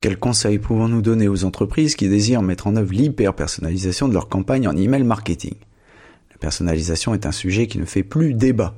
Quels conseils pouvons-nous donner aux entreprises qui désirent mettre en œuvre l'hyper-personnalisation de leur campagne en email marketing? La personnalisation est un sujet qui ne fait plus débat.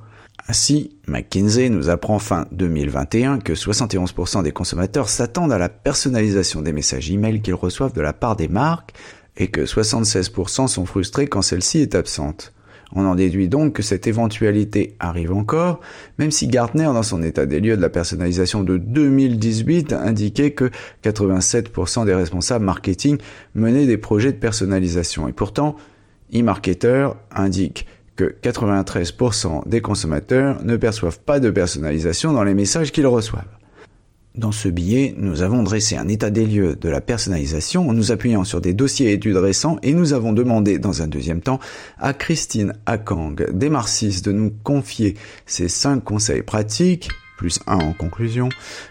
Ainsi, McKinsey nous apprend fin 2021 que 71% des consommateurs s'attendent à la personnalisation des messages email qu'ils reçoivent de la part des marques et que 76% sont frustrés quand celle-ci est absente. On en déduit donc que cette éventualité arrive encore, même si Gartner, dans son état des lieux de la personnalisation de 2018, indiquait que 87% des responsables marketing menaient des projets de personnalisation. Et pourtant, eMarketer indique que 93% des consommateurs ne perçoivent pas de personnalisation dans les messages qu'ils reçoivent. Dans ce billet, nous avons dressé un état des lieux de la personnalisation en nous appuyant sur des dossiers études récents et nous avons demandé dans un deuxième temps à Christine Akang d'Emarcis de nous confier ses cinq conseils pratiques, plus un en conclusion,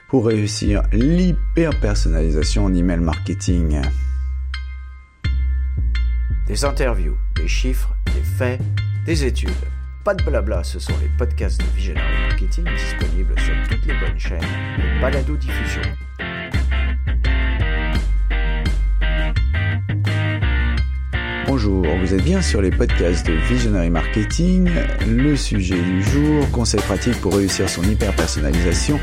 pour réussir l'hyper-personnalisation en email marketing. Des interviews, des chiffres, des faits, des études. Pas de blabla, ce sont les podcasts de Visionary Marketing disponibles sur toutes les bonnes chaînes de balado-diffusion. Bonjour, vous êtes bien sur les podcasts de Visionary Marketing. Le sujet du jour, conseils pratiques pour réussir son hyper-personnalisation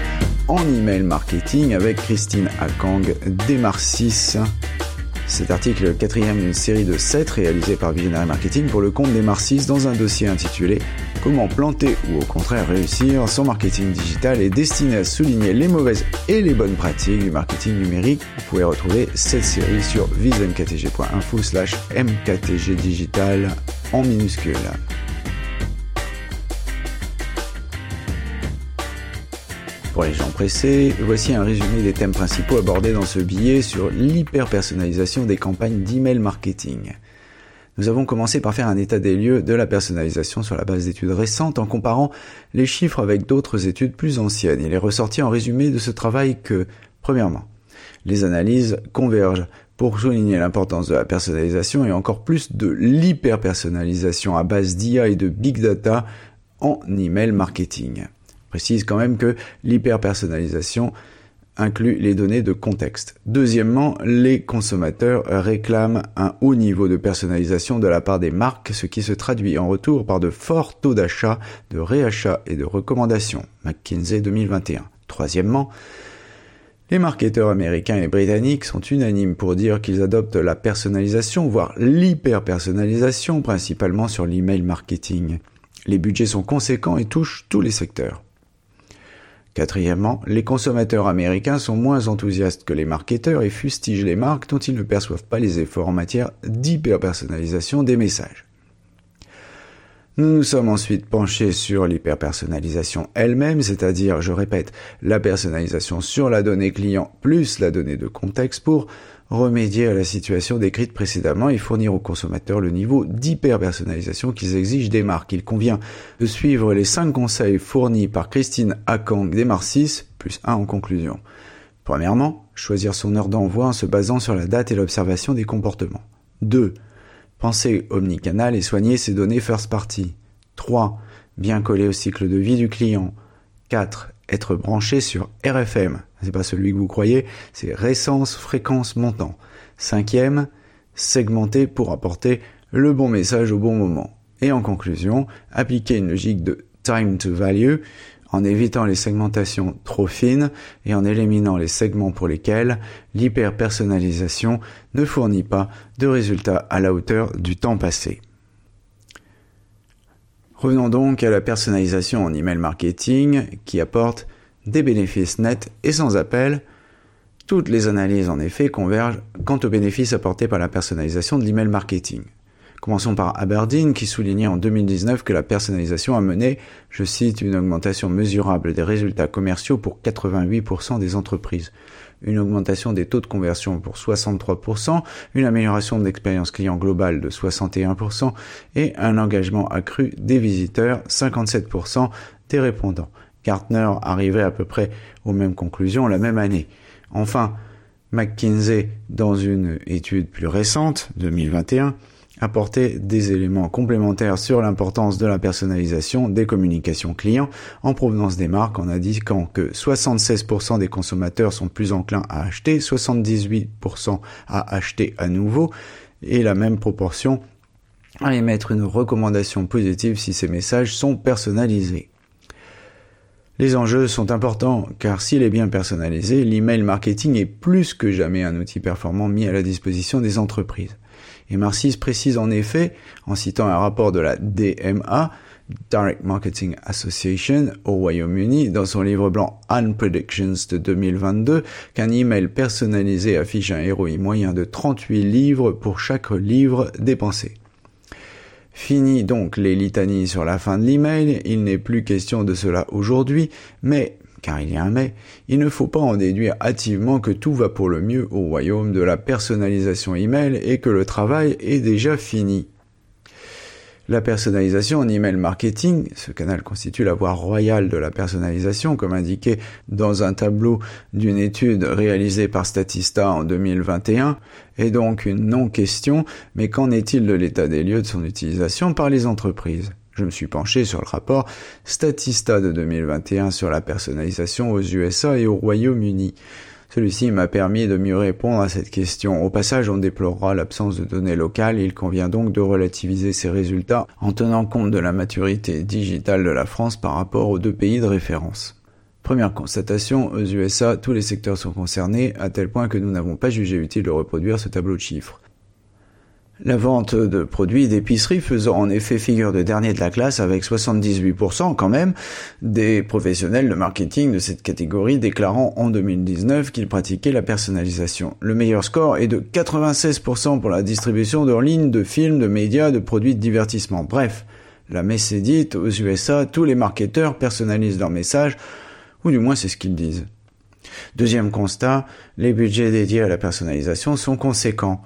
en email marketing avec Christine Akang d'Emarcis. Cet article quatrième d'une série de 7 réalisés par Visionary Marketing pour le compte des Marcis dans un dossier intitulé Comment planter ou au contraire réussir son marketing digital est destiné à souligner les mauvaises et les bonnes pratiques du marketing numérique. Vous pouvez retrouver cette série sur visionktg.info slash mktgdigital en minuscule. Pour les gens pressés, voici un résumé des thèmes principaux abordés dans ce billet sur l'hyper-personnalisation des campagnes d'email marketing. Nous avons commencé par faire un état des lieux de la personnalisation sur la base d'études récentes en comparant les chiffres avec d'autres études plus anciennes. Il est ressorti en résumé de ce travail que, premièrement, les analyses convergent pour souligner l'importance de la personnalisation et encore plus de l'hyper-personnalisation à base d'IA et de big data en email marketing précise quand même que l'hyperpersonnalisation inclut les données de contexte. Deuxièmement, les consommateurs réclament un haut niveau de personnalisation de la part des marques, ce qui se traduit en retour par de forts taux d'achat, de réachat et de recommandations. McKinsey 2021. Troisièmement, les marketeurs américains et britanniques sont unanimes pour dire qu'ils adoptent la personnalisation, voire l'hyper-personnalisation, principalement sur l'email marketing. Les budgets sont conséquents et touchent tous les secteurs. Quatrièmement, les consommateurs américains sont moins enthousiastes que les marketeurs et fustigent les marques dont ils ne perçoivent pas les efforts en matière d'hyperpersonnalisation des messages. Nous nous sommes ensuite penchés sur l'hyperpersonnalisation elle-même, c'est-à-dire, je répète, la personnalisation sur la donnée client plus la donnée de contexte pour remédier à la situation décrite précédemment et fournir aux consommateurs le niveau d'hyper-personnalisation qu'ils exigent des marques. Il convient de suivre les cinq conseils fournis par Christine Akang des plus un en conclusion. Premièrement, choisir son heure d'envoi en se basant sur la date et l'observation des comportements. 2. Penser omnicanal et soigner ses données first party. 3. Bien coller au cycle de vie du client. 4 être branché sur RFM. C'est pas celui que vous croyez, c'est récence, fréquence, montant. Cinquième, segmenter pour apporter le bon message au bon moment. Et en conclusion, appliquer une logique de time to value en évitant les segmentations trop fines et en éliminant les segments pour lesquels l'hyper-personnalisation ne fournit pas de résultats à la hauteur du temps passé. Revenons donc à la personnalisation en email marketing qui apporte des bénéfices nets et sans appel. Toutes les analyses en effet convergent quant aux bénéfices apportés par la personnalisation de l'email marketing. Commençons par Aberdeen qui soulignait en 2019 que la personnalisation a mené, je cite, une augmentation mesurable des résultats commerciaux pour 88% des entreprises, une augmentation des taux de conversion pour 63%, une amélioration de l'expérience client globale de 61% et un engagement accru des visiteurs, 57% des répondants. Gartner arrivait à peu près aux mêmes conclusions la même année. Enfin, McKinsey, dans une étude plus récente, 2021, apporter des éléments complémentaires sur l'importance de la personnalisation des communications clients en provenance des marques en indiquant que 76% des consommateurs sont plus enclins à acheter, 78% à acheter à nouveau et la même proportion à émettre une recommandation positive si ces messages sont personnalisés. Les enjeux sont importants car s'il est bien personnalisé, l'email marketing est plus que jamais un outil performant mis à la disposition des entreprises. Et Marcis précise en effet, en citant un rapport de la DMA, Direct Marketing Association au Royaume-Uni, dans son livre blanc Unpredictions de 2022, qu'un email personnalisé affiche un ROI moyen de 38 livres pour chaque livre dépensé. Fini donc les litanies sur la fin de l'email, il n'est plus question de cela aujourd'hui, mais car il y a un mais, il ne faut pas en déduire hâtivement que tout va pour le mieux au royaume de la personnalisation email et que le travail est déjà fini. La personnalisation en email marketing, ce canal constitue la voie royale de la personnalisation, comme indiqué dans un tableau d'une étude réalisée par Statista en 2021, est donc une non-question, mais qu'en est-il de l'état des lieux de son utilisation par les entreprises? Je me suis penché sur le rapport Statista de 2021 sur la personnalisation aux USA et au Royaume-Uni. Celui-ci m'a permis de mieux répondre à cette question. Au passage, on déplorera l'absence de données locales. Il convient donc de relativiser ces résultats en tenant compte de la maturité digitale de la France par rapport aux deux pays de référence. Première constatation, aux USA, tous les secteurs sont concernés, à tel point que nous n'avons pas jugé utile de reproduire ce tableau de chiffres. La vente de produits d'épicerie faisant en effet figure de dernier de la classe avec 78% quand même des professionnels de marketing de cette catégorie déclarant en 2019 qu'ils pratiquaient la personnalisation. Le meilleur score est de 96% pour la distribution de lignes, de films, de médias, de produits de divertissement. Bref, la messe est dite, aux USA, tous les marketeurs personnalisent leurs messages, ou du moins c'est ce qu'ils disent. Deuxième constat, les budgets dédiés à la personnalisation sont conséquents.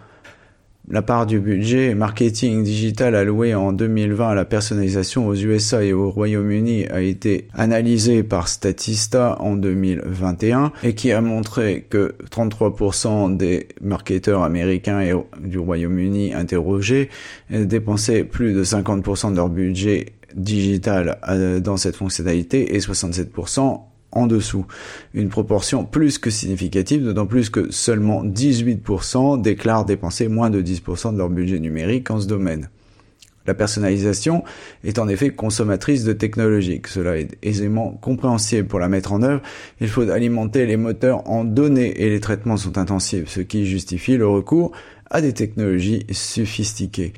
La part du budget marketing digital alloué en 2020 à la personnalisation aux USA et au Royaume-Uni a été analysée par Statista en 2021 et qui a montré que 33% des marketeurs américains et du Royaume-Uni interrogés dépensaient plus de 50% de leur budget digital euh, dans cette fonctionnalité et 67% en dessous. Une proportion plus que significative, d'autant plus que seulement 18% déclarent dépenser moins de 10% de leur budget numérique en ce domaine. La personnalisation est en effet consommatrice de technologie. Cela est aisément compréhensible pour la mettre en œuvre. Il faut alimenter les moteurs en données et les traitements sont intensifs, ce qui justifie le recours à des technologies sophistiquées.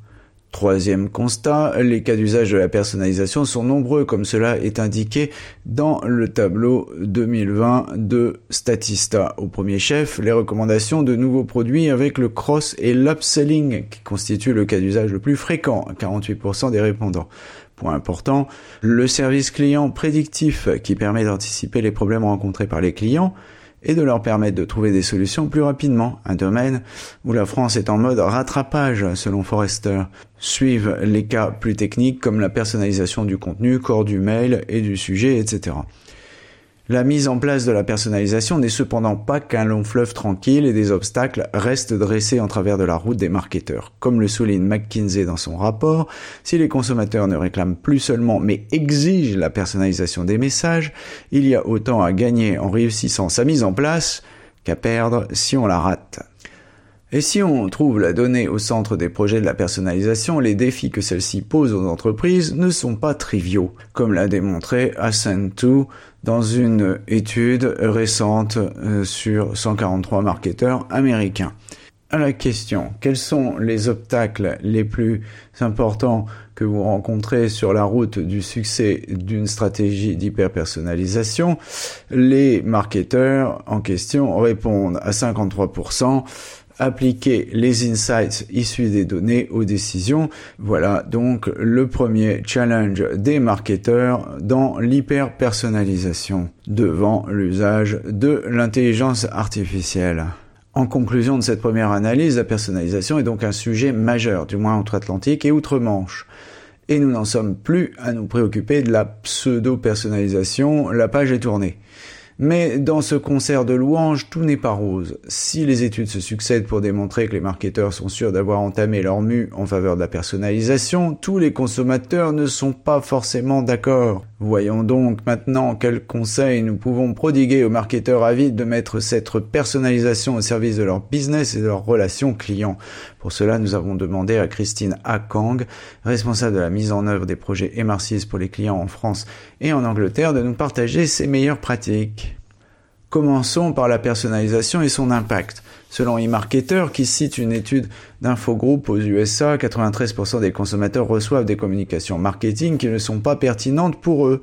Troisième constat, les cas d'usage de la personnalisation sont nombreux comme cela est indiqué dans le tableau 2020 de Statista. Au premier chef, les recommandations de nouveaux produits avec le cross et l'upselling qui constituent le cas d'usage le plus fréquent, 48% des répondants. Point important, le service client prédictif qui permet d'anticiper les problèmes rencontrés par les clients, et de leur permettre de trouver des solutions plus rapidement, un domaine où la France est en mode rattrapage selon Forrester. Suivent les cas plus techniques comme la personnalisation du contenu, corps du mail et du sujet, etc. La mise en place de la personnalisation n'est cependant pas qu'un long fleuve tranquille et des obstacles restent dressés en travers de la route des marketeurs. Comme le souligne McKinsey dans son rapport, si les consommateurs ne réclament plus seulement mais exigent la personnalisation des messages, il y a autant à gagner en réussissant sa mise en place qu'à perdre si on la rate. Et si on trouve la donnée au centre des projets de la personnalisation, les défis que celle-ci pose aux entreprises ne sont pas triviaux, comme l'a démontré Ascent2 dans une étude récente euh, sur 143 marketeurs américains. À la question, quels sont les obstacles les plus importants que vous rencontrez sur la route du succès d'une stratégie d'hyperpersonnalisation, les marketeurs en question répondent à 53% appliquer les insights issus des données aux décisions. Voilà donc le premier challenge des marketeurs dans l'hyper-personnalisation devant l'usage de l'intelligence artificielle. En conclusion de cette première analyse, la personnalisation est donc un sujet majeur, du moins outre-Atlantique et outre-Manche. Et nous n'en sommes plus à nous préoccuper de la pseudo-personnalisation, la page est tournée. Mais dans ce concert de louanges, tout n'est pas rose. Si les études se succèdent pour démontrer que les marketeurs sont sûrs d'avoir entamé leur mue en faveur de la personnalisation, tous les consommateurs ne sont pas forcément d'accord. Voyons donc maintenant quels conseils nous pouvons prodiguer aux marketeurs avides de mettre cette personnalisation au service de leur business et de leurs relations clients. Pour cela, nous avons demandé à Christine Akang, responsable de la mise en œuvre des projets Emarcis pour les clients en France et en Angleterre, de nous partager ses meilleures pratiques. Commençons par la personnalisation et son impact. Selon eMarketer, qui cite une étude d'Infogroup aux USA, 93% des consommateurs reçoivent des communications marketing qui ne sont pas pertinentes pour eux.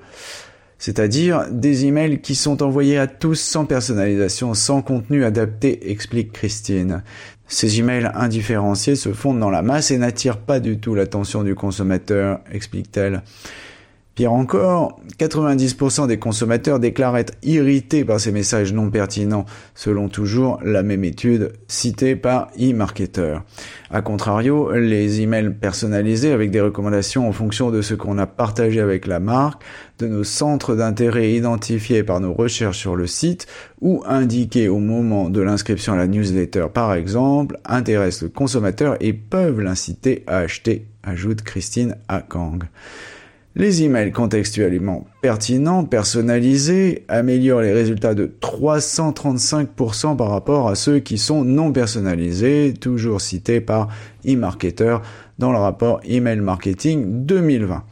C'est-à-dire des emails qui sont envoyés à tous sans personnalisation, sans contenu adapté, explique Christine. Ces emails indifférenciés se fondent dans la masse et n'attirent pas du tout l'attention du consommateur, explique-t-elle. Pire encore, 90% des consommateurs déclarent être irrités par ces messages non pertinents, selon toujours la même étude citée par eMarketer. A contrario, les emails personnalisés avec des recommandations en fonction de ce qu'on a partagé avec la marque, de nos centres d'intérêt identifiés par nos recherches sur le site ou indiqués au moment de l'inscription à la newsletter par exemple, intéressent le consommateur et peuvent l'inciter à acheter, ajoute Christine Akang. Les emails contextuellement pertinents, personnalisés, améliorent les résultats de 335% par rapport à ceux qui sont non personnalisés, toujours cités par eMarketer dans le rapport Email Marketing 2020.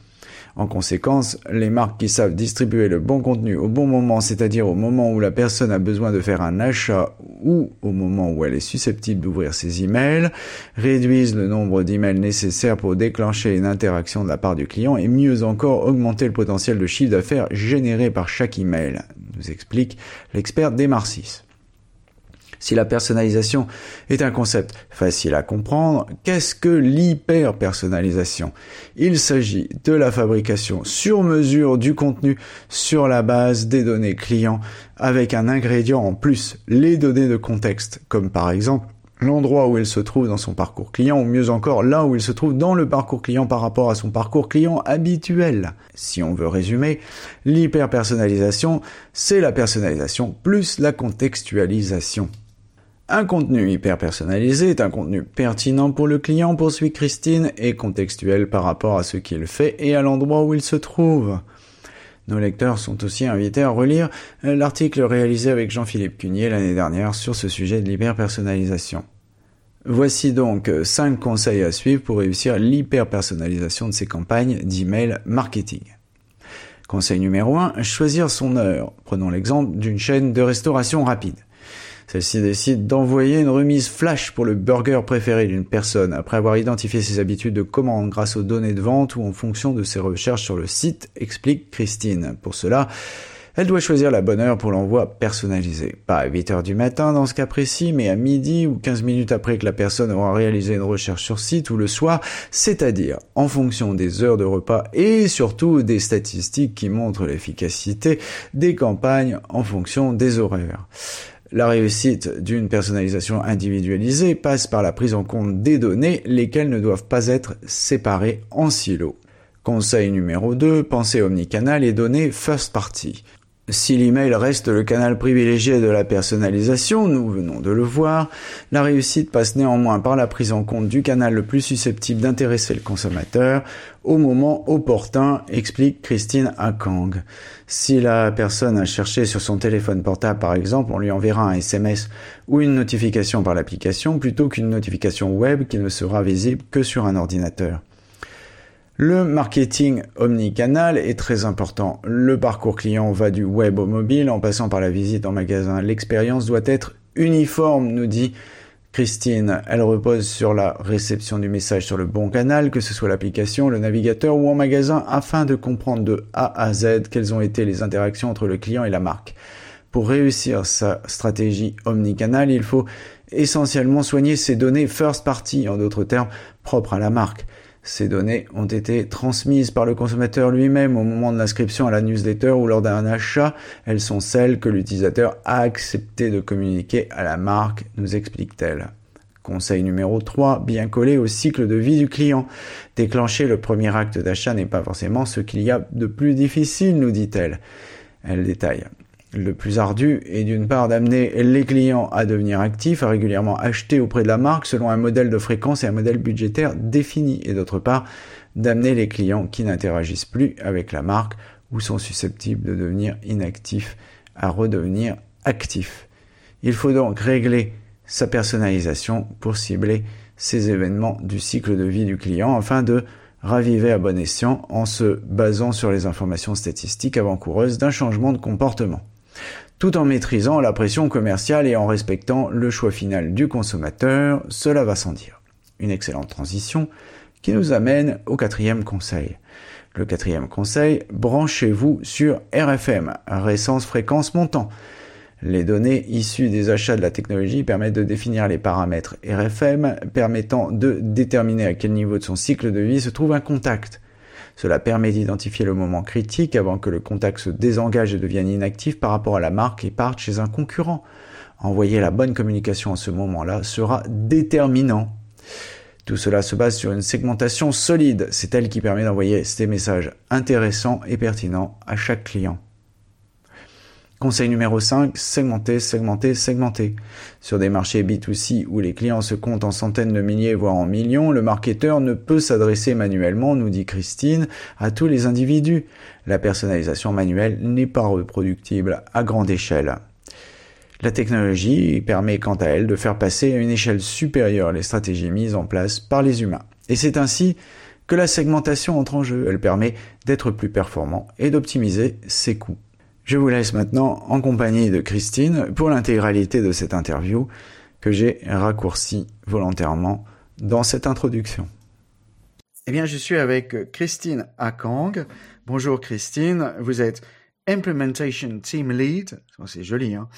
En conséquence, les marques qui savent distribuer le bon contenu au bon moment, c'est-à-dire au moment où la personne a besoin de faire un achat ou au moment où elle est susceptible d'ouvrir ses emails, réduisent le nombre d'emails nécessaires pour déclencher une interaction de la part du client et mieux encore augmenter le potentiel de chiffre d'affaires généré par chaque email, nous explique l'expert Demarcis. Si la personnalisation est un concept facile à comprendre, qu'est-ce que l'hyper-personnalisation? Il s'agit de la fabrication sur mesure du contenu sur la base des données clients avec un ingrédient en plus, les données de contexte, comme par exemple l'endroit où il se trouve dans son parcours client, ou mieux encore là où il se trouve dans le parcours client par rapport à son parcours client habituel. Si on veut résumer, l'hyper-personnalisation, c'est la personnalisation plus la contextualisation. Un contenu hyper personnalisé est un contenu pertinent pour le client, poursuit Christine, et contextuel par rapport à ce qu'il fait et à l'endroit où il se trouve. Nos lecteurs sont aussi invités à relire l'article réalisé avec Jean-Philippe Cunier l'année dernière sur ce sujet de l'hyper-personnalisation. Voici donc 5 conseils à suivre pour réussir l'hyper-personnalisation de ses campagnes d'email marketing. Conseil numéro 1, choisir son heure. Prenons l'exemple d'une chaîne de restauration rapide. Celle-ci décide d'envoyer une remise flash pour le burger préféré d'une personne après avoir identifié ses habitudes de commande grâce aux données de vente ou en fonction de ses recherches sur le site, explique Christine. Pour cela, elle doit choisir la bonne heure pour l'envoi personnalisé. Pas à 8 heures du matin dans ce cas précis, mais à midi ou 15 minutes après que la personne aura réalisé une recherche sur site ou le soir, c'est-à-dire en fonction des heures de repas et surtout des statistiques qui montrent l'efficacité des campagnes en fonction des horaires. La réussite d'une personnalisation individualisée passe par la prise en compte des données, lesquelles ne doivent pas être séparées en silos. Conseil numéro 2, pensez omnicanal et données first party. Si l'email reste le canal privilégié de la personnalisation, nous venons de le voir, la réussite passe néanmoins par la prise en compte du canal le plus susceptible d'intéresser le consommateur au moment opportun, explique Christine Akang. Si la personne a cherché sur son téléphone portable par exemple, on lui enverra un SMS ou une notification par l'application plutôt qu'une notification web qui ne sera visible que sur un ordinateur. Le marketing omnicanal est très important. Le parcours client va du web au mobile en passant par la visite en magasin. L'expérience doit être uniforme, nous dit Christine. Elle repose sur la réception du message sur le bon canal, que ce soit l'application, le navigateur ou en magasin, afin de comprendre de A à Z quelles ont été les interactions entre le client et la marque. Pour réussir sa stratégie omnicanal, il faut essentiellement soigner ses données first party, en d'autres termes, propres à la marque. Ces données ont été transmises par le consommateur lui-même au moment de l'inscription à la newsletter ou lors d'un achat. Elles sont celles que l'utilisateur a accepté de communiquer à la marque, nous explique-t-elle. Conseil numéro 3, bien coller au cycle de vie du client. Déclencher le premier acte d'achat n'est pas forcément ce qu'il y a de plus difficile, nous dit-elle. Elle détaille. Le plus ardu est d'une part d'amener les clients à devenir actifs, à régulièrement acheter auprès de la marque selon un modèle de fréquence et un modèle budgétaire défini, et d'autre part d'amener les clients qui n'interagissent plus avec la marque ou sont susceptibles de devenir inactifs à redevenir actifs. Il faut donc régler sa personnalisation pour cibler ces événements du cycle de vie du client afin de raviver à bon escient en se basant sur les informations statistiques avant-coureuses d'un changement de comportement, tout en maîtrisant la pression commerciale et en respectant le choix final du consommateur, cela va sans dire. Une excellente transition qui nous amène au quatrième conseil. Le quatrième conseil, branchez-vous sur RFM, récence fréquence montant. Les données issues des achats de la technologie permettent de définir les paramètres RFM permettant de déterminer à quel niveau de son cycle de vie se trouve un contact. Cela permet d'identifier le moment critique avant que le contact se désengage et devienne inactif par rapport à la marque et parte chez un concurrent. Envoyer la bonne communication à ce moment-là sera déterminant. Tout cela se base sur une segmentation solide. C'est elle qui permet d'envoyer ces messages intéressants et pertinents à chaque client. Conseil numéro 5, segmenter, segmenter, segmenter. Sur des marchés B2C où les clients se comptent en centaines de milliers, voire en millions, le marketeur ne peut s'adresser manuellement, nous dit Christine, à tous les individus. La personnalisation manuelle n'est pas reproductible à grande échelle. La technologie permet quant à elle de faire passer à une échelle supérieure les stratégies mises en place par les humains. Et c'est ainsi que la segmentation entre en jeu. Elle permet d'être plus performant et d'optimiser ses coûts. Je vous laisse maintenant en compagnie de Christine pour l'intégralité de cette interview que j'ai raccourcie volontairement dans cette introduction. Eh bien, je suis avec Christine Akang. Bonjour Christine, vous êtes Implementation Team Lead, c'est joli, hein.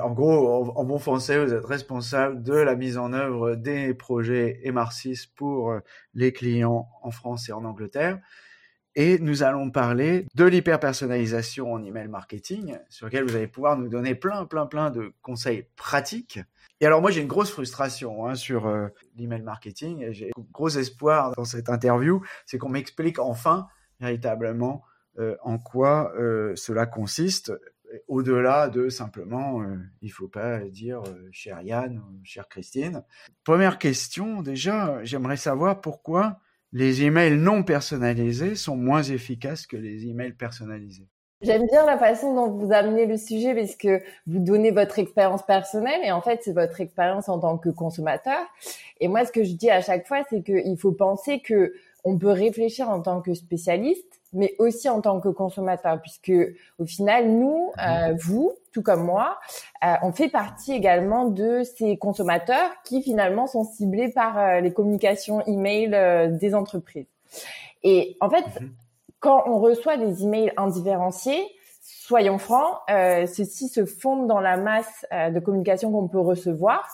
en gros, en, bon français, vous êtes responsable de la mise en œuvre des projets MR6 pour les clients en France et en Angleterre. Et nous allons parler de l'hyper-personnalisation en email marketing, sur lequel vous allez pouvoir nous donner plein, plein, plein de conseils pratiques. Et alors moi, j'ai une grosse frustration hein, sur euh, l'email marketing. J'ai gros espoir dans cette interview, c'est qu'on m'explique enfin véritablement euh, en quoi euh, cela consiste, au-delà de simplement, euh, il faut pas dire cher Yann ou chère Christine. Première question, déjà, j'aimerais savoir pourquoi les emails non personnalisés sont moins efficaces que les emails personnalisés. J'aime bien la façon dont vous amenez le sujet parce que vous donnez votre expérience personnelle et en fait c'est votre expérience en tant que consommateur. Et moi ce que je dis à chaque fois c'est qu'il faut penser que on peut réfléchir en tant que spécialiste mais aussi en tant que consommateur, puisque au final, nous, mhm. euh, vous, tout comme moi, euh, on fait partie également de ces consommateurs qui finalement sont ciblés par euh, les communications email des entreprises. Et en fait, mhm. quand on reçoit des emails indifférenciés, soyons francs, ceux-ci se fondent dans la masse de communication qu'on peut recevoir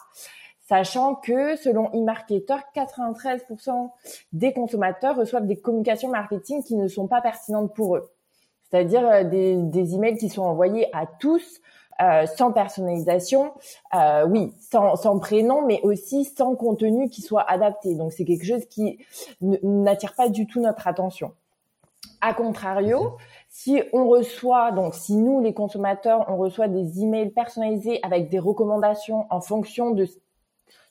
sachant que selon eMarketer, 93% des consommateurs reçoivent des communications marketing qui ne sont pas pertinentes pour eux. C'est-à-dire euh, des, des emails qui sont envoyés à tous euh, sans personnalisation, euh, oui, sans, sans, prénom, mais aussi sans contenu qui soit adapté. Donc c'est quelque chose qui n'attire pas du tout notre attention. A contrario, si on reçoit, donc si nous les consommateurs, on reçoit des emails personnalisés avec des recommandations en fonction de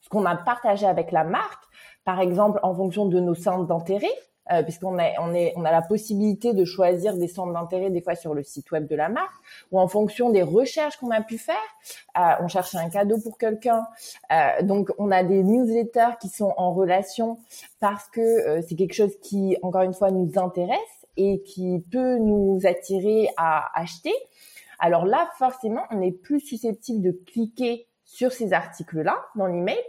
qu'on a partagé avec la marque, par exemple en fonction de nos centres d'intérêt, euh, puisqu'on a, on est, on a la possibilité de choisir des centres d'intérêt des fois sur le site web de la marque, ou en fonction des recherches qu'on a pu faire. Euh, on cherche un cadeau pour quelqu'un, euh, donc on a des newsletters qui sont en relation parce que euh, c'est quelque chose qui, encore une fois, nous intéresse et qui peut nous attirer à acheter. Alors là, forcément, on est plus susceptible de cliquer sur ces articles-là dans l'email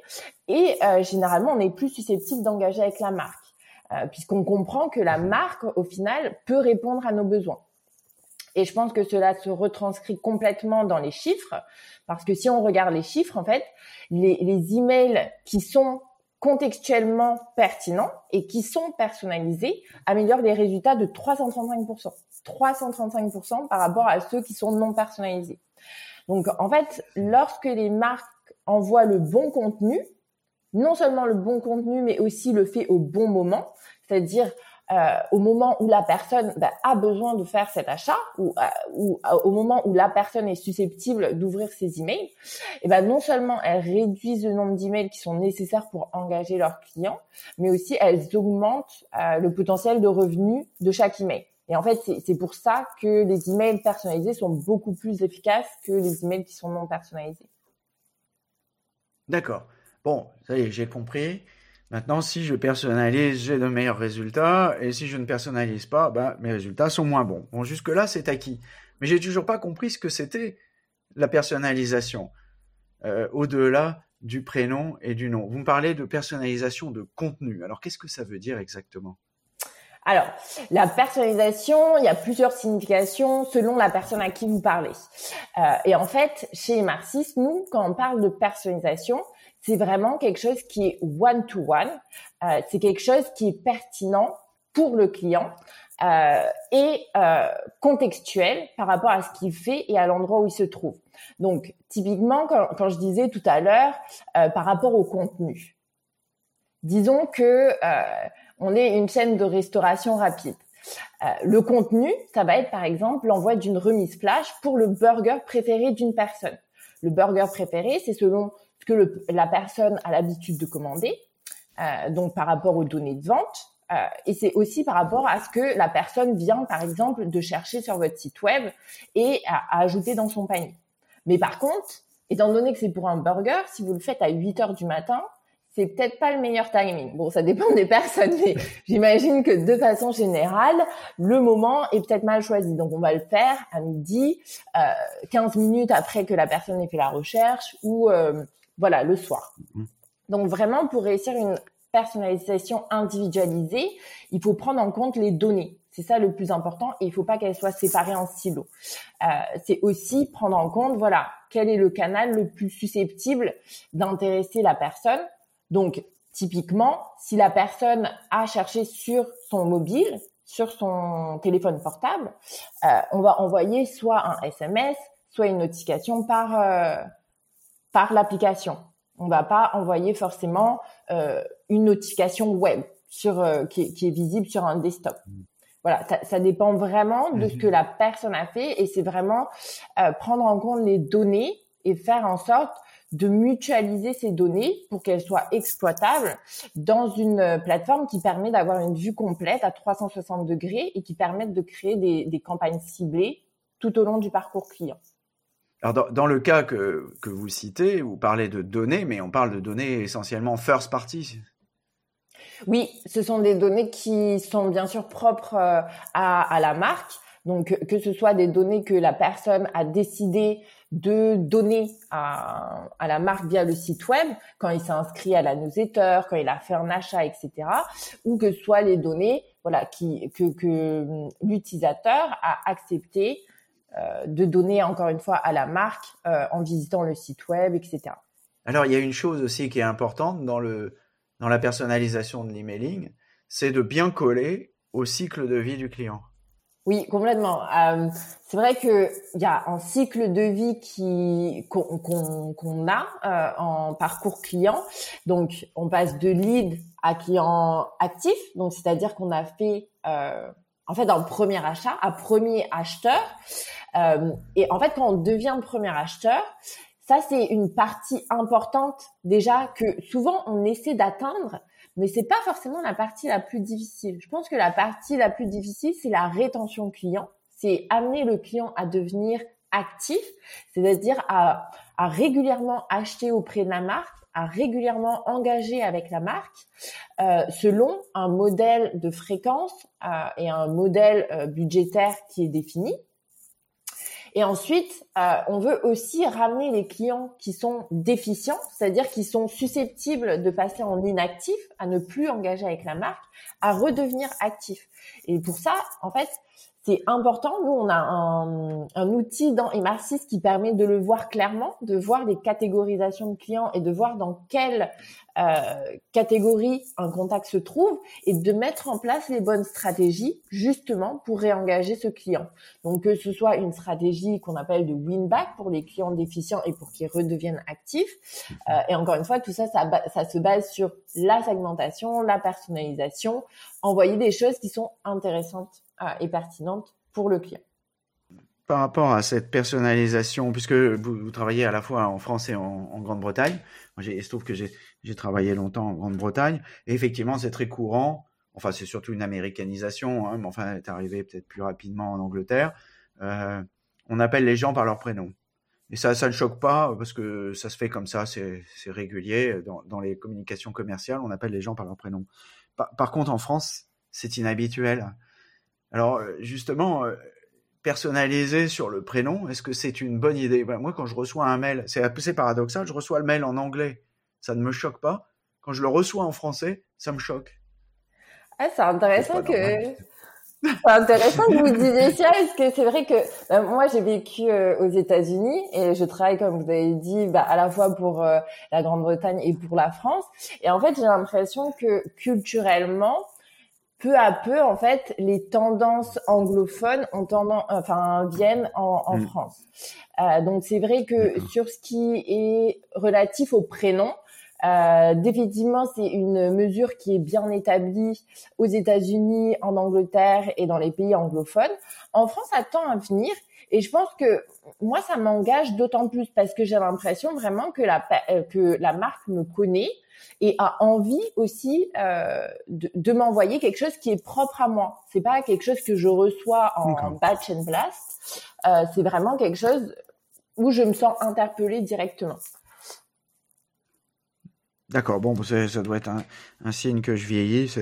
et euh, généralement on est plus susceptible d'engager avec la marque euh, puisqu'on comprend que la marque au final peut répondre à nos besoins. Et je pense que cela se retranscrit complètement dans les chiffres parce que si on regarde les chiffres en fait, les, les emails qui sont contextuellement pertinents et qui sont personnalisés améliorent les résultats de 335%. 335% par rapport à ceux qui sont non personnalisés. Donc, en fait, lorsque les marques envoient le bon contenu, non seulement le bon contenu, mais aussi le fait au bon moment, c'est-à-dire euh, au moment où la personne bah, a besoin de faire cet achat ou, euh, euh, au moment où la personne est susceptible d'ouvrir ses emails, et eh ben non seulement elles réduisent le nombre d'emails qui sont nécessaires pour engager leurs clients, mais aussi elles augmentent le potentiel de revenus de chaque email. Et en fait, c'est pour ça que les emails personnalisés sont beaucoup plus efficaces que les emails qui sont non personnalisés. D'accord. Bon, ça y est, j'ai compris. Maintenant, si je personnalise, j'ai de meilleurs résultats, et si je ne personnalise pas, bah, mes résultats sont moins bons. Bon, jusque-là, c'est acquis. Mais j'ai toujours pas compris ce que c'était la personnalisation, euh, au-delà du prénom et du nom. Vous me parlez de personnalisation de contenu. Alors, qu'est-ce que ça veut dire exactement? Alors, la personnalisation, il y a plusieurs significations selon la personne à qui vous parlez. Euh, et en fait, chez Marcis, nous, quand on parle de personnalisation, c'est vraiment quelque chose qui est one-to-one. Euh, c'est quelque chose qui est pertinent pour le client euh, et euh, contextuel par rapport à ce qu'il fait et à l'endroit où il se trouve. Donc, typiquement, quand, quand je disais tout à l'heure, euh, par rapport au contenu, disons que euh, on est une chaîne de restauration rapide. Euh, le contenu, ça va être par exemple l'envoi d'une remise flash pour le burger préféré d'une personne. Le burger préféré, c'est selon ce que la personne a l'habitude de commander, euh, donc par rapport aux données de vente. Euh, et c'est aussi par rapport à ce que la personne vient, par exemple, de chercher sur votre site web et à, ajouter dans son panier. Mais par contre, étant donné que c'est pour un burger, si vous le faites à 8 heures du matin, c'est peut-être pas le meilleur timing. Bon, ça dépend des personnes, mais j'imagine que de façon générale, le moment est peut-être mal choisi. Donc, on va le faire à midi, euh, 15 minutes après que la personne ait fait la recherche ou euh, voilà, le soir. Mhm. Donc vraiment, pour réussir une personnalisation individualisée, il faut prendre en compte les données. C'est ça le plus important et il faut pas qu'elles soient séparées en silos. Euh, c'est aussi prendre en compte, voilà, quel est le canal le plus susceptible d'intéresser la personne. Donc, typiquement, si la personne a cherché sur son mobile, sur son téléphone portable, euh, on va envoyer soit un SMS, soit une notification par euh, par l'application. On va pas envoyer forcément euh, une notification web sur euh, qui, qui, est visible sur un desktop. Voilà, ça, ça dépend vraiment de ce que la personne a fait et c'est vraiment euh, prendre en compte les données et faire en sorte de mutualiser ces données pour qu'elles soient exploitables dans une euh, plateforme qui permet d'avoir une vue complète à 360 degrés et qui permet de créer des, des campagnes ciblées tout au long du parcours client. Alors dans, le cas que, que, vous citez, vous parlez de données, mais on parle de données essentiellement first party. Oui, ce sont des données qui sont bien sûr propres euh, à, à, la marque. Donc que ce soit des données que la personne a décidé de donner à, la marque via le site web, quand il s'est inscrit à la newsletter, quand il a fait un achat, etc., ou que ce soit les données voilà, qui, que, que l'utilisateur a accepté euh, de donner encore une fois à la marque euh, en visitant le site web, etc. Alors il y a une chose aussi qui est importante dans le dans la personnalisation de l'emailing, c'est de bien coller au cycle de vie du client. Oui, complètement. Euh, c'est vrai que il y a un cycle de vie qui qu'on qu'on a euh, en parcours client. Donc, on passe de lead à client actif. Donc, c'est-à-dire qu'on a fait euh, en fait un premier achat, un premier acheteur. Euh, et en fait, quand on devient premier acheteur, ça c'est une partie importante déjà que souvent on essaie d'atteindre, mais c'est pas forcément la partie la plus difficile. Je pense que la partie la plus difficile c'est la rétention client, c'est amener le client à devenir actif, c'est-à-dire à, à régulièrement acheter auprès de la marque à régulièrement engager avec la marque euh, selon un modèle de fréquence euh, et un modèle euh, budgétaire qui est défini. Et ensuite, euh, on veut aussi ramener les clients qui sont déficients, c'est-à-dire qui sont susceptibles de passer en inactif, à ne plus engager avec la marque, à redevenir actifs. Et pour ça, en fait, c'est important. Nous, on a un, un outil dans Emarsis qui permet de le voir clairement, de voir les catégorisations de clients et de voir dans quelle euh, catégorie un contact se trouve et de mettre en place les bonnes stratégies justement pour réengager ce client. Donc que ce soit une stratégie qu'on appelle de win back pour les clients déficients et pour qu'ils redeviennent actifs. Euh, et encore une fois, tout ça, ça, ça se base sur la segmentation, la personnalisation envoyer des choses qui sont intéressantes et pertinentes pour le client par rapport à cette personnalisation, puisque vous, travaillez à la fois en France et en, Grande-Bretagne, il se trouve que j'ai travaillé longtemps en Grande-Bretagne, et effectivement, c'est très courant, enfin, c'est surtout une américanisation, hein, mais enfin, c'est arrivé peut-être plus rapidement en Angleterre, euh, on appelle les gens par leur prénom. Et ça, ça ne choque pas, parce que ça se fait comme ça, c'est régulier. Dans, les communications commerciales, on appelle les gens par leur prénom. Par, contre, en France, c'est inhabituel. Alors, justement, euh, personnalisé sur le prénom, est-ce que c'est une bonne idée? Ben, Moi, quand je reçois un mail, c'est assez paradoxal, je reçois le mail en anglais, ça ne me choque pas. Quand je le reçois en français, ça me choque. Ah, c'est intéressant que... C'est intéressant que vous disiez ça, parce que c'est vrai que ben, moi j'ai vécu euh, aux États-Unis et je travaille, comme vous avez dit, bah, à la fois pour euh, la Grande-Bretagne et pour la France. Et en fait, j'ai l'impression que culturellement, peu à peu, en fait, les tendances anglophones ont tendance, enfin, viennent en, en mm. France. Euh, donc, c'est vrai que sur ce qui est relatif au prénom, euh, définitivement, c'est une mesure qui est bien établie aux États-Unis, en Angleterre et dans les pays anglophones. En France, ça tend à venir. Et je pense que moi, ça m'engage d'autant plus parce que j'ai l'impression vraiment que la, euh, que la marque me connaît et a envie aussi euh, de, de m'envoyer quelque chose qui est propre à moi. C'est pas quelque chose que je reçois en batch and blast. Euh, c'est vraiment quelque chose où je me sens interpellée directement. D'accord, bon, ça doit être un, un, signe que je vieillis.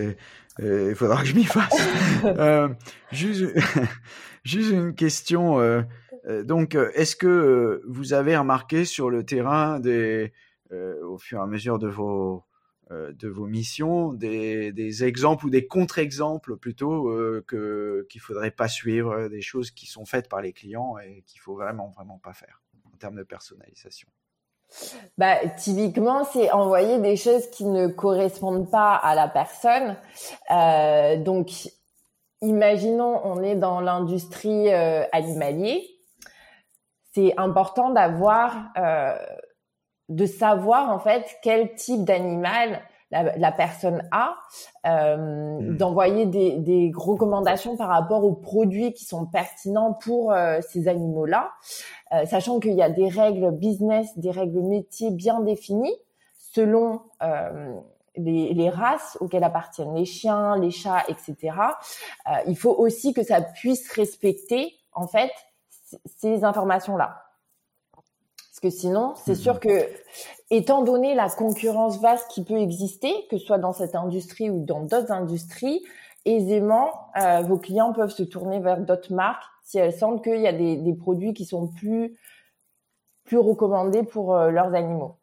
Euh, il faudra que je m'y fasse. juste, juste une question. Donc, est-ce que vous avez remarqué sur le terrain des, au fur et à mesure de vos euh, de vos missions, des, des, exemples ou des contre-exemples plutôt euh, que qu'il faudrait pas suivre, des choses qui sont faites par les clients et qu'il faut vraiment vraiment pas faire en termes de personnalisation. Bah, typiquement, c'est envoyer des choses qui ne correspondent pas à la personne. Euh, donc, imaginons, on est dans l'industrie euh, animalier. C'est important d'avoir euh, de savoir en fait quel type d'animal la, personne a, euh, hmm. d'envoyer des, des, recommandations par rapport aux produits qui sont pertinents pour euh, ces animaux-là, euh, sachant qu'il y a des règles business, des règles métiers bien définies selon euh, les, les, races auxquelles appartiennent les chiens, les chats, etc. Euh, il faut aussi que ça puisse respecter en fait ces informations-là. Parce que sinon, c'est sûr mhm. que, étant donné la concurrence vaste qui peut exister, que ce soit dans cette industrie ou dans d'autres industries, aisément, euh, vos clients peuvent se tourner vers d'autres marques si elles sentent qu'il y a des, des, produits qui sont plus, plus recommandés pour euh, leurs animaux.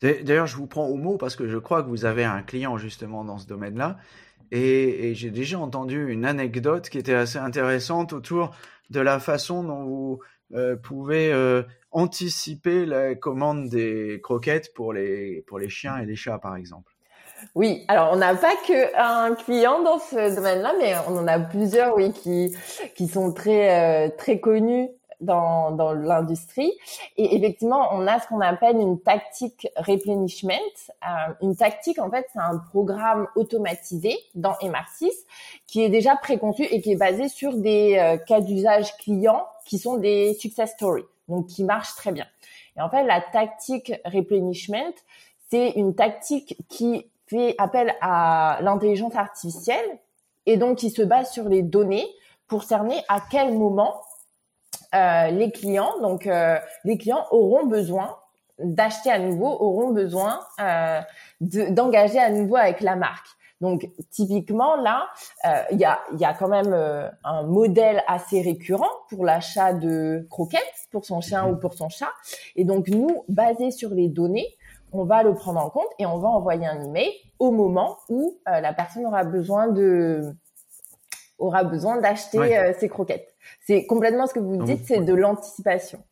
D'ailleurs, je vous prends au mot parce que je crois que vous avez un client justement dans ce domaine-là. Et, et j'ai déjà entendu une anecdote qui était assez intéressante autour de la façon dont vous euh, pouvait euh, anticiper la commande des croquettes pour les, pour les chiens et les chats, par exemple. Oui, alors on n'a pas que un client dans ce domaine-là, mais on en a plusieurs, oui, qui qui sont très euh, très connus dans, dans l'industrie. Et effectivement, on a ce qu'on appelle une tactique replenishment. Euh, une tactique, en fait, c'est un programme automatisé dans MR6 qui est déjà préconçu et qui est basé sur des euh, cas d'usage clients qui sont des success stories, donc qui marchent très bien. Et en fait, la tactique replenishment, c'est une tactique qui fait appel à l'intelligence artificielle et donc qui se base sur les données pour cerner à quel moment euh, les clients, donc euh, les clients auront besoin d'acheter à nouveau, auront besoin euh, d'engager à nouveau avec la marque. Donc typiquement là, il y, a, y a quand même un modèle assez récurrent pour l'achat de croquettes pour son chien ou pour son chat. Et donc nous, basé sur les données, on va le prendre en compte et on va envoyer un email au moment où la personne aura besoin de aura besoin d'acheter ses croquettes. C'est complètement ce que vous dites, c'est de l'anticipation.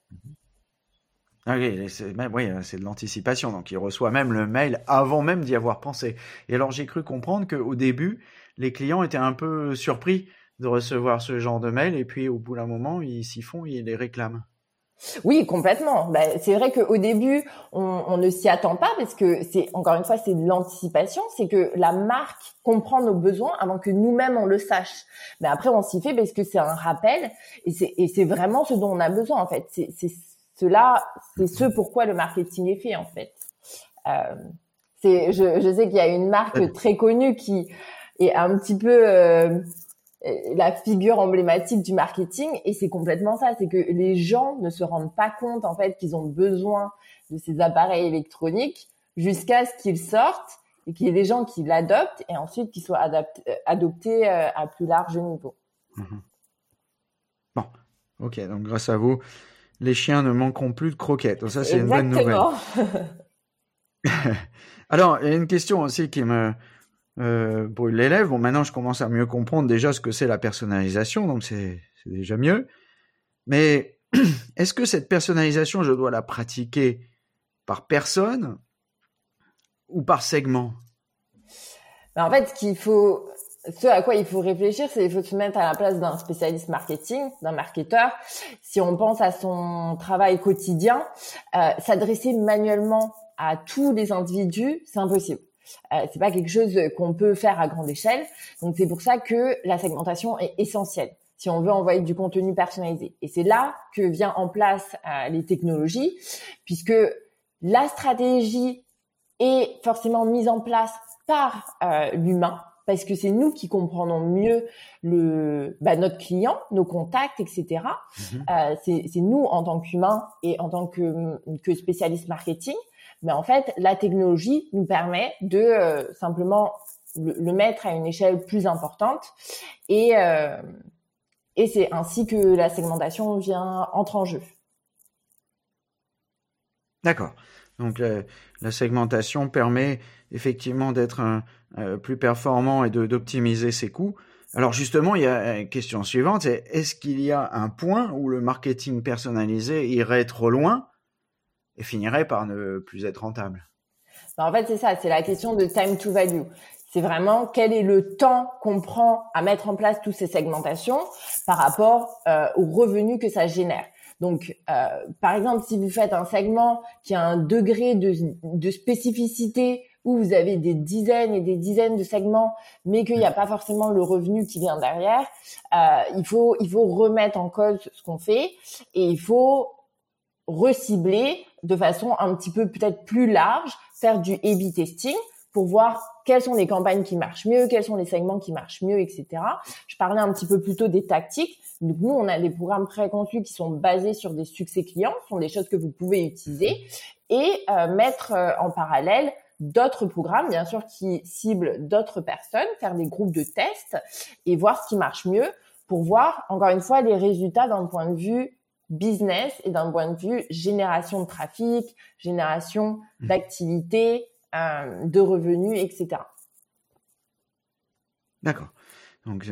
Ah oui, c'est oui, c'est de l'anticipation. Donc, il reçoit même le mail avant même d'y avoir pensé. Et alors, j'ai cru comprendre qu'au début, les clients étaient un peu surpris de recevoir ce genre de mail, et puis au bout d'un moment, ils s'y font, ils les réclament. Oui, complètement. Bah, c'est vrai qu'au début, on, on ne s'y attend pas parce que c'est encore une fois c'est de l'anticipation, c'est que la marque comprend nos besoins avant que nous-mêmes on le sache. Mais après, on s'y fait parce que c'est un rappel et c'est vraiment ce dont on a besoin en fait. C'est c'est cela, c'est ce pourquoi le marketing est fait en fait. Euh, c'est je, je sais qu'il y a une marque très connue qui est un petit peu euh, la figure emblématique du marketing et c'est complètement ça, c'est que les gens ne se rendent pas compte en fait qu'ils ont besoin de ces appareils électroniques jusqu'à ce qu'ils sortent et qu'il y ait des gens qui l'adoptent et ensuite qu'ils soient adaptés, euh, adoptés euh, à plus large niveau. Mhm. Bon, ok, donc grâce à vous, les chiens ne manqueront plus de croquettes. ça, c'est une bonne nouvelle. Alors, il y a une question aussi qui me, euh, pour l'élève. Bon, maintenant, je commence à mieux comprendre déjà ce que c'est la personnalisation, donc c'est déjà mieux. Mais est-ce que cette personnalisation, je dois la pratiquer par personne ou par segment? Ben, En fait, ce à quoi il faut réfléchir, c'est qu'il faut se mettre à la place d'un spécialiste marketing, d'un marketeur. Si on pense à son travail quotidien, euh, s'adresser manuellement à tous les individus, c'est impossible. Euh, c'est pas quelque chose qu'on peut faire à grande échelle. Donc c'est pour ça que la segmentation est essentielle si on veut envoyer du contenu personnalisé. Et c'est là que vient en place euh, les technologies, puisque la stratégie est forcément mise en place par euh, l'humain, parce que c'est nous qui comprenons mieux le bah, notre client, nos contacts, etc. Mhm. Euh, c'est nous en tant qu'humains et en tant que, que spécialiste marketing mais en fait, la technologie nous permet de euh, simplement le, mettre à une échelle plus importante et euh, et c'est ainsi que la segmentation vient entre en jeu. D'accord. Donc la, segmentation permet effectivement d'être plus performant et d'optimiser ses coûts. Alors justement, il y a une question suivante, est-ce qu'il y a un point où le marketing personnalisé irait trop loin finirait par ne plus être rentable. Ben, en fait, c'est ça, c'est la question de time to value. C'est vraiment quel est le temps qu'on prend à mettre en place toutes ces segmentations par rapport euh, aux revenus que ça génère? Donc, euh, par exemple, si vous faites un segment qui a un degré de, de spécificité où vous avez des dizaines et des dizaines de segments, mais qu'il n'y a pas forcément le revenu qui vient derrière, euh, il faut il faut remettre en cause ce qu'on fait et il faut recibler de façon un petit peu peut-être plus large, faire du A/B testing pour voir quelles sont les campagnes qui marchent mieux, quels sont les segments qui marchent mieux, etc. Je parlais un petit peu plus tôt des tactiques. Nous, on a des programmes préconçus qui sont basés sur des succès clients, ce sont des choses que vous pouvez utiliser et euh, mettre euh, en parallèle d'autres programmes, bien sûr, qui ciblent d'autres personnes, faire des groupes de tests et voir ce qui marche mieux pour voir, encore une fois, les résultats d'un point de vue business et d'un point de vue génération de trafic, génération mmh. d'activité, euh, de revenus, etc. D'accord. Donc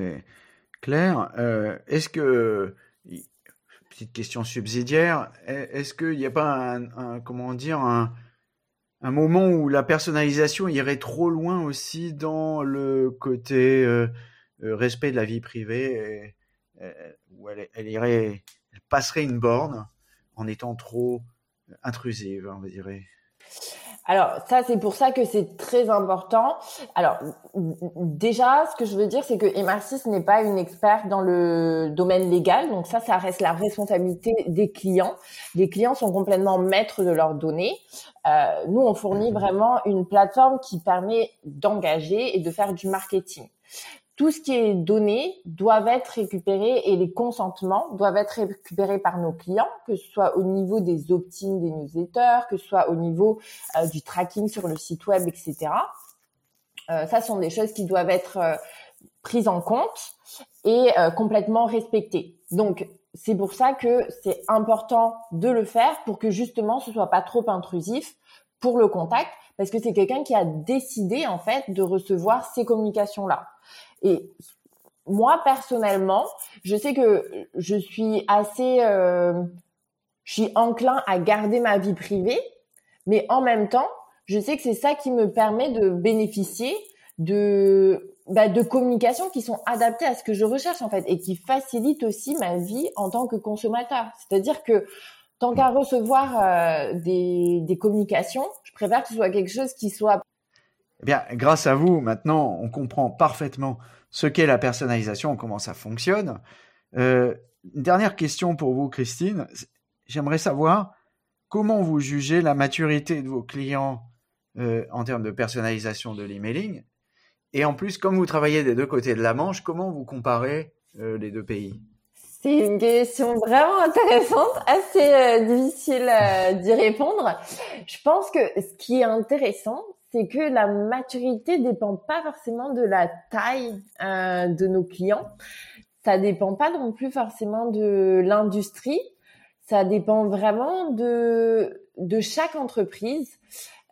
clair. Euh, est-ce que petite question subsidiaire, est-ce qu'il n'y a pas un, comment dire un, un, moment où la personnalisation irait trop loin aussi dans le côté euh, respect de la vie privée, où elle, elle irait passerait une borne en étant trop intrusive, on va dire. Alors ça, c'est pour ça que c'est très important. Alors déjà, ce que je veux dire, c'est que Emarsis n'est pas une experte dans le domaine légal, donc ça, ça reste la responsabilité des clients. Les clients sont complètement maîtres de leurs données. Euh, nous, on fournit vraiment une plateforme qui permet d'engager et de faire du marketing tout ce qui est donné doit être récupéré et les consentements doivent être récupérés par nos clients, que ce soit au niveau des opt-in des newsletters, que ce soit au niveau euh, du tracking sur le site web, etc. Euh, ça sont des choses qui doivent être euh, prises en compte et complètement respectées. Donc c'est pour ça que c'est important de le faire pour que justement ce soit pas trop intrusif pour le contact parce que c'est quelqu'un qui a décidé en fait de recevoir ces communications là. Et moi personnellement, je sais que je suis assez, euh, je suis enclin à garder ma vie privée, mais en même temps, je sais que c'est ça qui me permet de bénéficier de bah, de communications qui sont adaptées à ce que je recherche en fait et qui facilitent aussi ma vie en tant que consommateur. C'est-à-dire que tant qu'à recevoir des, des communications, je préfère que ce soit quelque chose qui soit eh bien, grâce à vous, maintenant, on comprend parfaitement ce qu'est la personnalisation, comment ça fonctionne. Euh, une dernière question pour vous, Christine. J'aimerais savoir comment vous jugez la maturité de vos clients euh, en termes de personnalisation de l'emailing. Et en plus, comme vous travaillez des deux côtés de la Manche, comment vous comparez euh, les deux pays? C'est une question vraiment intéressante, assez difficile d'y répondre. Je pense que ce qui est intéressant, c'est que la maturité dépend pas forcément de la taille euh, de nos clients. Ça dépend pas non plus forcément de l'industrie. Ça dépend vraiment de de chaque entreprise.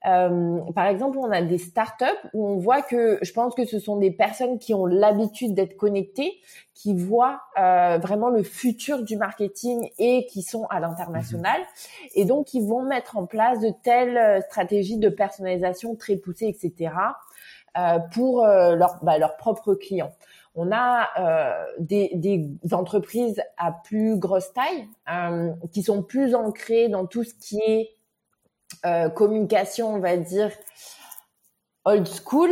Euh, par exemple, on a des startups où on voit que je pense que ce sont des personnes qui ont l'habitude d'être connectées, qui voient euh, vraiment le futur du marketing et qui sont à l'international, et donc qui vont mettre en place de telles stratégies de personnalisation très poussées, etc., euh, pour leur, bah, leurs propres clients. On a euh, des, des, entreprises à plus grosse taille euh, qui sont plus ancrées dans tout ce qui est euh, communication, on va dire, old school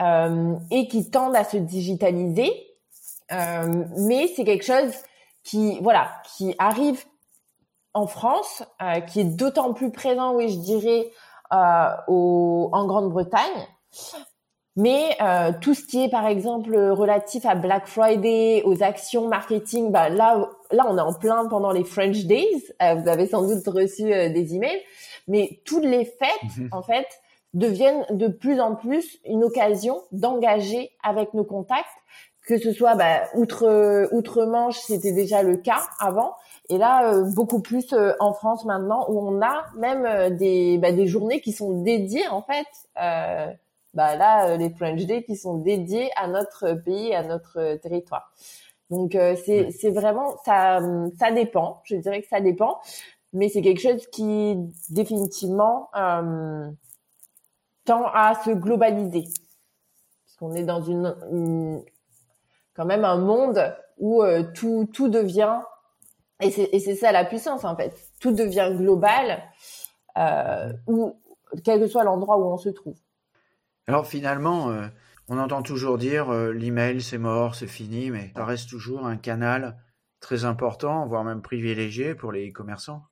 euh, et qui tendent à se digitaliser. Euh, mais c'est quelque chose qui, voilà, qui arrive en France, qui est d'autant plus présent, oui, je dirais, au, en Grande-Bretagne. Mais euh, tout ce qui est par exemple relatif à Black Friday, aux actions marketing, bah là, là on est en plein pendant les French Days. Euh, vous avez sans doute reçu euh, des emails, mais toutes les fêtes mhm. en fait deviennent de plus en plus une occasion d'engager avec nos contacts, que ce soit bah, outre outre Manche, c'était déjà le cas avant, et là beaucoup plus en France maintenant où on a même des bah, des journées qui sont dédiées en fait bah là euh, les French Day qui sont dédiés à notre pays, à notre territoire. Donc euh, c'est c'est vraiment ça ça dépend, je dirais que ça dépend, mais c'est quelque chose qui définitivement euh, tend à se globaliser. Parce qu'on est dans une, quand même un monde où euh, tout tout devient et c'est ça la puissance en fait. Tout devient global euh, ou quel que soit l'endroit où on se trouve. Alors finalement, on entend toujours dire l'email c'est mort, c'est fini, mais ça reste toujours un canal très important, voire même privilégié pour les commerçants.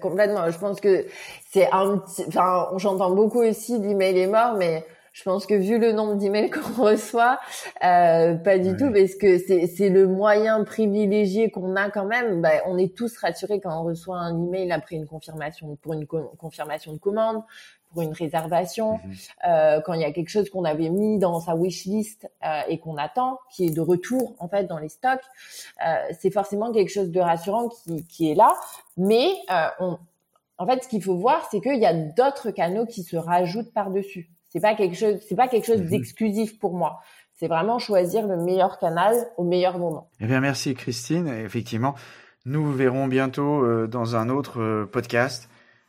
Complètement. Je pense que c'est un petit. Enfin, j'entend beaucoup aussi l'email est mort, mais je pense que vu le nombre d'emails qu'on reçoit, euh, pas du tout, parce que c'est le moyen privilégié qu'on a quand même. Bah, on est tous rassurés quand on reçoit un email après une confirmation pour une confirmation de commande, pour une réservation, mhm. euh, quand il y a quelque chose qu'on avait mis dans sa wish list euh, et qu'on attend, qui est de retour en fait dans les stocks, euh, c'est forcément quelque chose de rassurant qui, qui est là. Mais euh, on, en fait, ce qu'il faut voir, c'est qu'il y a d'autres canaux qui se rajoutent par dessus. C'est pas quelque chose, c'est pas quelque chose mhm. d'exclusif pour moi. C'est vraiment choisir le meilleur canal au meilleur moment. Eh bien, merci Christine. effectivement, nous verrons bientôt euh, dans un autre podcast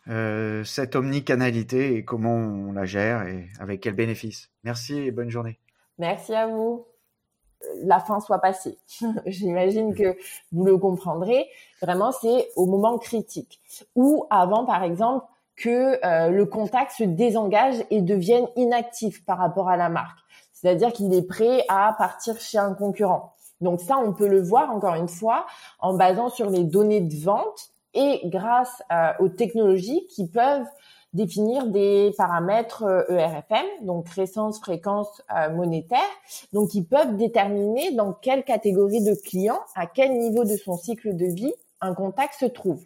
euh, cette omnicanalité et comment on la gère et avec quels bénéfices. Merci et bonne journée. Merci à vous. La fin soit passée. J'imagine que vous le comprendrez. Vraiment, c'est au moment critique. Ou avant, par exemple, que euh, le contact se désengage et devienne inactif par rapport à la marque. C'est-à-dire qu'il est prêt à partir chez un concurrent. Donc ça, on peut le voir encore une fois en basant sur les données de vente et grâce euh, aux technologies qui peuvent définir des paramètres ERFM, euh, e donc récence, fréquence euh, monétaire, donc ils peuvent déterminer dans quelle catégorie de clients, à quel niveau de son cycle de vie un contact se trouve.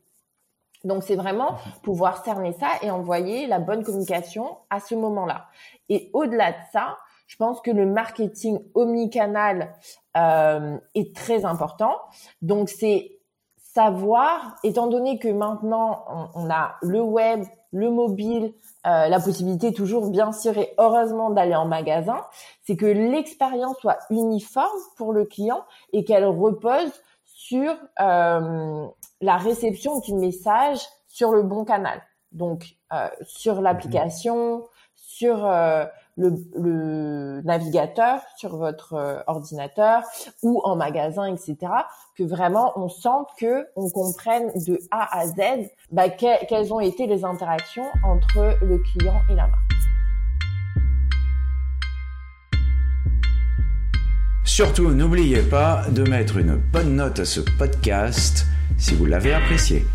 Donc c'est vraiment pouvoir cerner ça et envoyer la bonne communication à ce moment-là. Et au-delà de ça, je pense que le marketing omnicanal euh, est très important. Donc c'est savoir, étant donné que maintenant on, a le web, le mobile, euh, la possibilité toujours bien sûr et heureusement d'aller en magasin, c'est que l'expérience soit uniforme pour le client et qu'elle repose sur euh, la réception du message sur le bon canal. Donc euh, sur l'application, sur le, navigateur sur votre euh, ordinateur ou en magasin, etc. Que vraiment on sente que on comprenne de A à Z bah, quelles ont été les interactions entre le client et la marque. Surtout, n'oubliez pas de mettre une bonne note à ce podcast si vous l'avez apprécié.